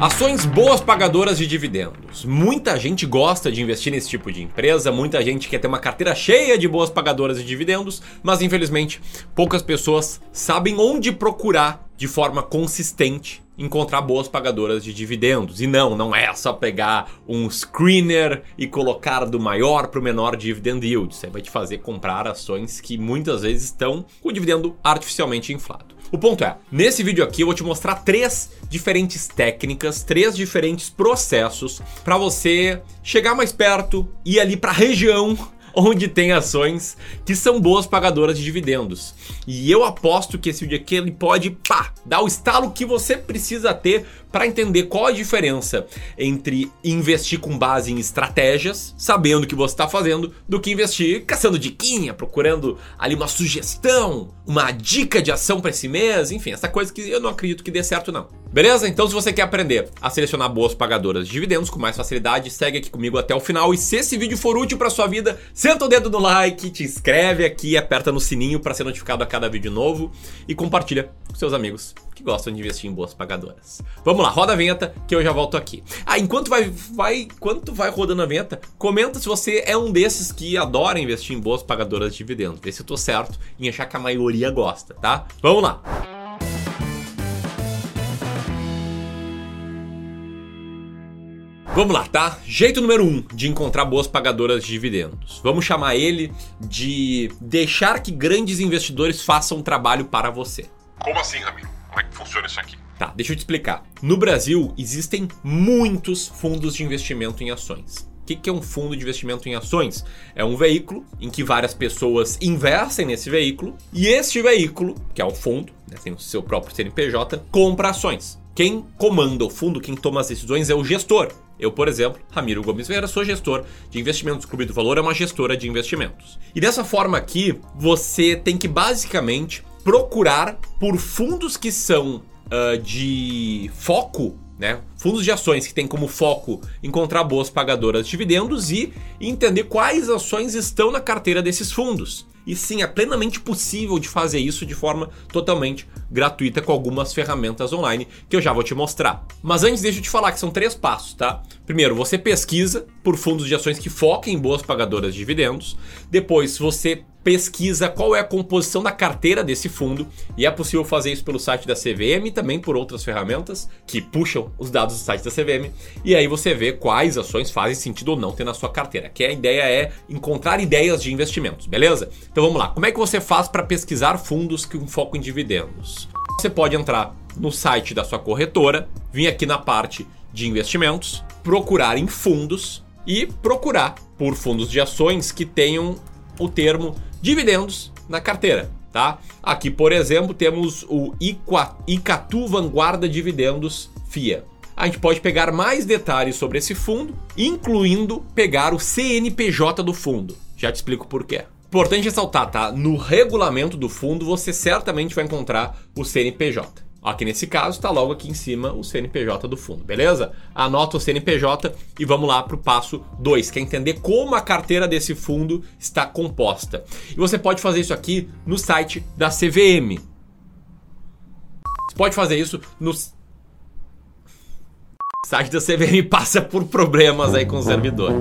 Ações boas pagadoras de dividendos. Muita gente gosta de investir nesse tipo de empresa, muita gente quer ter uma carteira cheia de boas pagadoras de dividendos, mas infelizmente poucas pessoas sabem onde procurar de forma consistente encontrar boas pagadoras de dividendos. E não, não é só pegar um screener e colocar do maior para o menor dividend yield. Isso vai te fazer comprar ações que muitas vezes estão com o dividendo artificialmente inflado. O ponto é, nesse vídeo aqui eu vou te mostrar três diferentes técnicas, três diferentes processos para você chegar mais perto e ali para a região onde tem ações que são boas pagadoras de dividendos. E eu aposto que esse vídeo aqui ele pode pá, dar o estalo que você precisa ter para entender qual a diferença entre investir com base em estratégias, sabendo o que você está fazendo, do que investir caçando diquinha, procurando ali uma sugestão, uma dica de ação para esse mês, enfim, essa coisa que eu não acredito que dê certo não. Beleza? Então se você quer aprender a selecionar boas pagadoras de dividendos com mais facilidade, segue aqui comigo até o final e se esse vídeo for útil para sua vida, senta o dedo no like, te inscreve aqui, aperta no sininho para ser notificado a cada vídeo novo e compartilha com seus amigos que gostam de investir em boas pagadoras. Vamos lá, roda a vinheta que eu já volto aqui. Ah, enquanto vai, vai, enquanto vai rodando a vinheta, comenta se você é um desses que adora investir em boas pagadoras de dividendos. Vê se eu tô certo em achar que a maioria gosta, tá? Vamos lá. Vamos lá, tá? Jeito número um de encontrar boas pagadoras de dividendos. Vamos chamar ele de deixar que grandes investidores façam um trabalho para você. Como assim, Ramiro? Como é que funciona isso aqui? Tá, deixa eu te explicar. No Brasil, existem muitos fundos de investimento em ações. O que é um fundo de investimento em ações? É um veículo em que várias pessoas investem nesse veículo e este veículo, que é o fundo, né, tem o seu próprio CNPJ, compra ações. Quem comanda o fundo, quem toma as decisões é o gestor. Eu, por exemplo, Ramiro Gomes Vieira, sou gestor de investimentos. Clube do Valor é uma gestora de investimentos. E dessa forma aqui, você tem que basicamente procurar por fundos que são uh, de foco, né? Fundos de ações que têm como foco encontrar boas pagadoras de dividendos e entender quais ações estão na carteira desses fundos. E sim, é plenamente possível de fazer isso de forma totalmente gratuita com algumas ferramentas online que eu já vou te mostrar. Mas antes, deixa eu te falar que são três passos, tá? Primeiro, você pesquisa por fundos de ações que foquem em boas pagadoras de dividendos. Depois, você pesquisa qual é a composição da carteira desse fundo e é possível fazer isso pelo site da CVM e também por outras ferramentas que puxam os dados do site da CVM e aí você vê quais ações fazem sentido ou não ter na sua carteira. Que a ideia é encontrar ideias de investimentos, beleza? Então vamos lá. Como é que você faz para pesquisar fundos com foco em dividendos? Você pode entrar no site da sua corretora, vir aqui na parte de investimentos, procurar em fundos e procurar por fundos de ações que tenham o termo dividendos na carteira. Tá? Aqui, por exemplo, temos o Icatu Vanguarda Dividendos FIA. A gente pode pegar mais detalhes sobre esse fundo, incluindo pegar o CNPJ do fundo. Já te explico por quê. Importante ressaltar, tá? No regulamento do fundo você certamente vai encontrar o CNPJ. Aqui nesse caso está logo aqui em cima o CNPJ do fundo, beleza? Anota o CNPJ e vamos lá para o passo 2, que é entender como a carteira desse fundo está composta. E você pode fazer isso aqui no site da CVM. Você pode fazer isso no site da CVM passa por problemas aí com o servidor.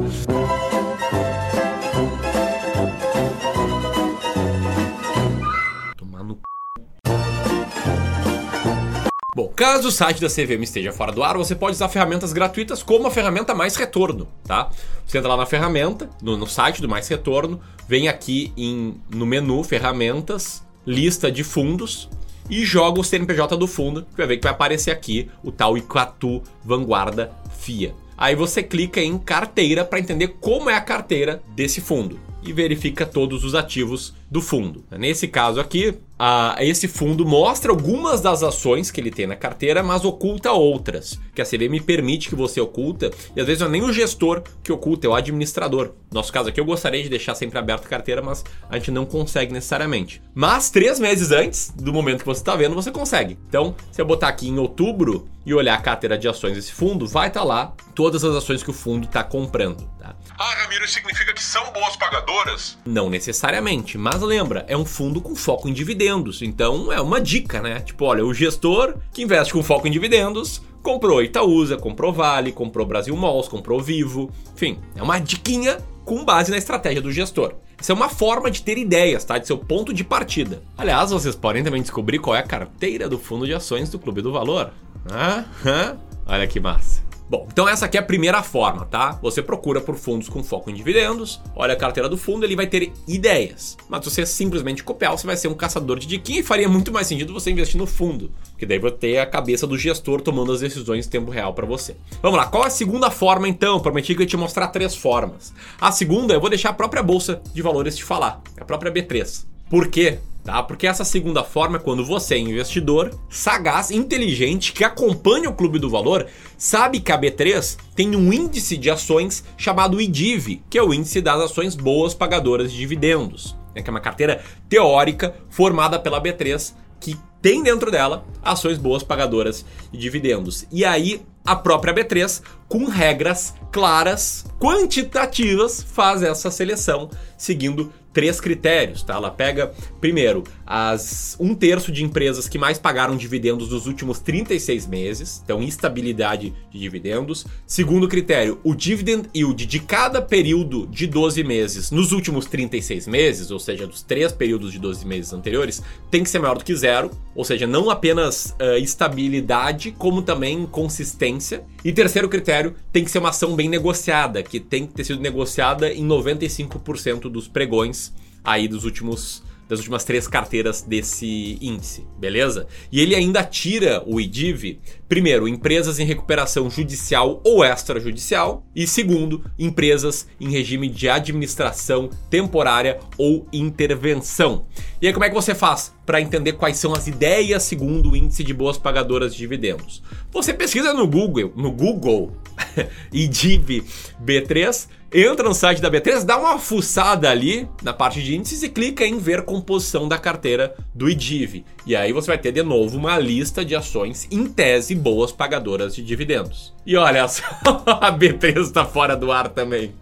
Caso o site da CVM esteja fora do ar, você pode usar ferramentas gratuitas como a ferramenta Mais Retorno, tá? Você entra lá na ferramenta, no, no site do Mais Retorno, vem aqui em, no menu Ferramentas, lista de fundos e joga o CNPJ do fundo, que vai ver que vai aparecer aqui o tal Icatu Vanguarda FIA. Aí você clica em carteira para entender como é a carteira desse fundo e verifica todos os ativos do fundo. Nesse caso aqui, a, esse fundo mostra algumas das ações que ele tem na carteira, mas oculta outras, que a CVM permite que você oculta, e às vezes não é nem o gestor que oculta, é o administrador. No nosso caso aqui, eu gostaria de deixar sempre aberto a carteira, mas a gente não consegue necessariamente. Mas três meses antes do momento que você está vendo, você consegue. Então, se eu botar aqui em outubro e olhar a carteira de ações desse fundo, vai estar tá lá todas as ações que o fundo está comprando. Tá? Ah, Ramiro, isso significa que são boas pagadoras? Não necessariamente, mas lembra, é um fundo com foco em dividendos. Então é uma dica, né? Tipo, olha, o gestor que investe com foco em dividendos comprou Itaúsa, comprou Vale, comprou Brasil Malls, comprou Vivo, enfim, é uma diquinha com base na estratégia do gestor. Isso é uma forma de ter ideias, tá? De seu ponto de partida. Aliás, vocês podem também descobrir qual é a carteira do fundo de ações do Clube do Valor. Ah, ah, olha que massa. Bom, então essa aqui é a primeira forma, tá? Você procura por fundos com foco em dividendos, olha a carteira do fundo, ele vai ter ideias. Mas se você simplesmente copiar, você vai ser um caçador de diquinha e faria muito mais sentido você investir no fundo, porque daí vai ter a cabeça do gestor tomando as decisões em tempo real para você. Vamos lá, qual é a segunda forma então? Prometi que eu ia te mostrar três formas. A segunda, eu vou deixar a própria bolsa de valores te falar, a própria B3. Por quê? Tá? Porque essa segunda forma é quando você é investidor, sagaz, inteligente, que acompanha o Clube do Valor, sabe que a B3 tem um índice de ações chamado IDIV, que é o índice das ações boas pagadoras de dividendos. É que é uma carteira teórica formada pela B3 que tem dentro dela ações boas pagadoras de dividendos. E aí a própria B3, com regras claras, quantitativas, faz essa seleção seguindo três critérios, tá? Ela pega, primeiro, as um terço de empresas que mais pagaram dividendos nos últimos 36 meses, então estabilidade de dividendos. Segundo critério, o dividend yield de cada período de 12 meses nos últimos 36 meses, ou seja, dos três períodos de 12 meses anteriores, tem que ser maior do que zero, ou seja, não apenas uh, estabilidade, como também consistência. E terceiro critério, tem que ser uma ação bem negociada, que tem que ter sido negociada em 95% dos pregões aí dos últimos das últimas três carteiras desse índice, beleza? E ele ainda tira o IDIV, primeiro, empresas em recuperação judicial ou extrajudicial, e segundo, empresas em regime de administração temporária ou intervenção. E aí, como é que você faz para entender quais são as ideias segundo o índice de boas pagadoras de dividendos? Você pesquisa no Google, no Google, IDIV B3 entra no site da B3, dá uma fuçada ali na parte de índices e clica em ver composição da carteira do IDIV. E aí você vai ter de novo uma lista de ações em tese boas pagadoras de dividendos. E olha só, a B3 está fora do ar também.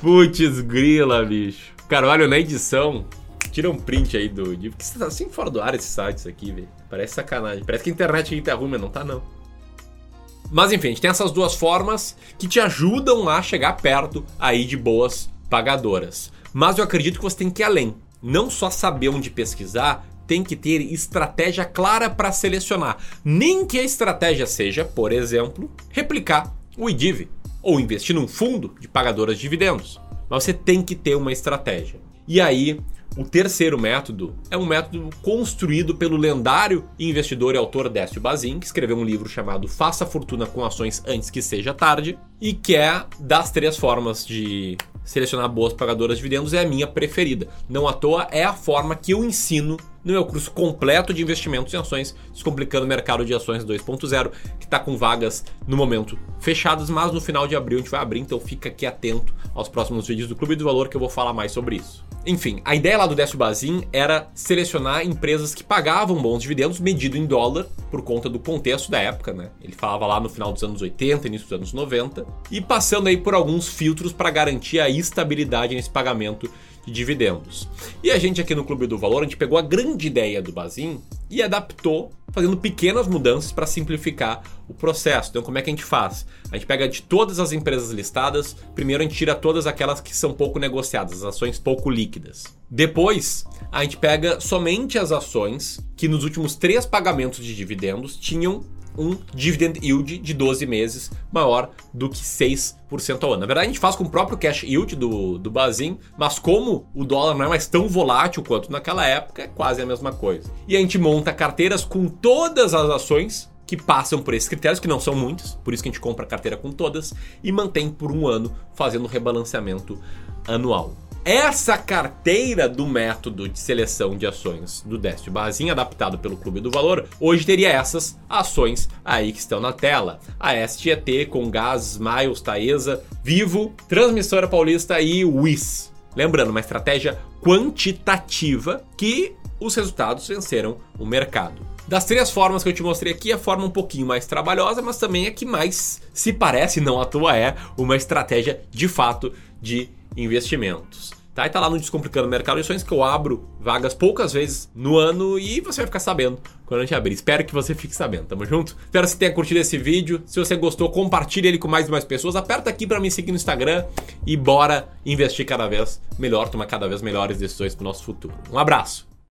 Putz grila, bicho. Cara, olha na edição. Tira um print aí do IDIV. Porque você tá assim fora do ar esse site isso aqui, velho. Parece sacanagem. Parece que a internet aqui tá ruim, mas não tá não. Mas enfim, a gente tem essas duas formas que te ajudam a chegar perto aí de boas pagadoras. Mas eu acredito que você tem que ir além. Não só saber onde pesquisar, tem que ter estratégia clara para selecionar. Nem que a estratégia seja, por exemplo, replicar o IDIV ou investir num fundo de pagadoras de dividendos. Mas você tem que ter uma estratégia. E aí, o terceiro método é um método construído pelo lendário investidor e autor Décio Bazin, que escreveu um livro chamado Faça Fortuna com Ações Antes que Seja Tarde, e que é das três formas de selecionar boas pagadoras de dividendos, é a minha preferida. Não à toa, é a forma que eu ensino no meu curso completo de investimentos em ações, Descomplicando o Mercado de Ações 2.0, que está com vagas no momento fechadas, mas no final de abril a gente vai abrir, então fica aqui atento aos próximos vídeos do Clube do Valor que eu vou falar mais sobre isso. Enfim, a ideia lá do Décio Bazin era selecionar empresas que pagavam bons dividendos medido em dólar, por conta do contexto da época, né? Ele falava lá no final dos anos 80, início dos anos 90, e passando aí por alguns filtros para garantir a estabilidade nesse pagamento de dividendos. E a gente aqui no Clube do Valor, a gente pegou a grande ideia do Bazin e adaptou, fazendo pequenas mudanças para simplificar o processo. Então, como é que a gente faz? A gente pega de todas as empresas listadas, primeiro a gente tira todas aquelas que são pouco negociadas, as ações pouco líquidas. Depois, a gente pega somente as ações que nos últimos três pagamentos de dividendos tinham um dividend yield de 12 meses maior do que 6% ao ano. Na verdade, a gente faz com o próprio cash yield do, do Bazin, mas como o dólar não é mais tão volátil quanto naquela época, é quase a mesma coisa. E a gente monta carteiras com todas as ações que passam por esses critérios, que não são muitos, por isso que a gente compra a carteira com todas, e mantém por um ano fazendo rebalanceamento anual. Essa carteira do método de seleção de ações do Décio Bazin, adaptado pelo Clube do Valor, hoje teria essas ações aí que estão na tela. A STET com Gás, Smiles, Taesa, Vivo, Transmissora Paulista e WIS. Lembrando, uma estratégia quantitativa que os resultados venceram o mercado. Das três formas que eu te mostrei aqui, a forma um pouquinho mais trabalhosa, mas também a que mais se parece, não à toa é, uma estratégia de fato de investimentos. Tá? E tá lá no Descomplicando Mercado de Ações que eu abro vagas poucas vezes no ano e você vai ficar sabendo quando a gente abrir. Espero que você fique sabendo. Tamo junto? Espero que você tenha curtido esse vídeo. Se você gostou, compartilhe ele com mais e mais pessoas. Aperta aqui para me seguir no Instagram e bora investir cada vez melhor, tomar cada vez melhores decisões pro nosso futuro. Um abraço!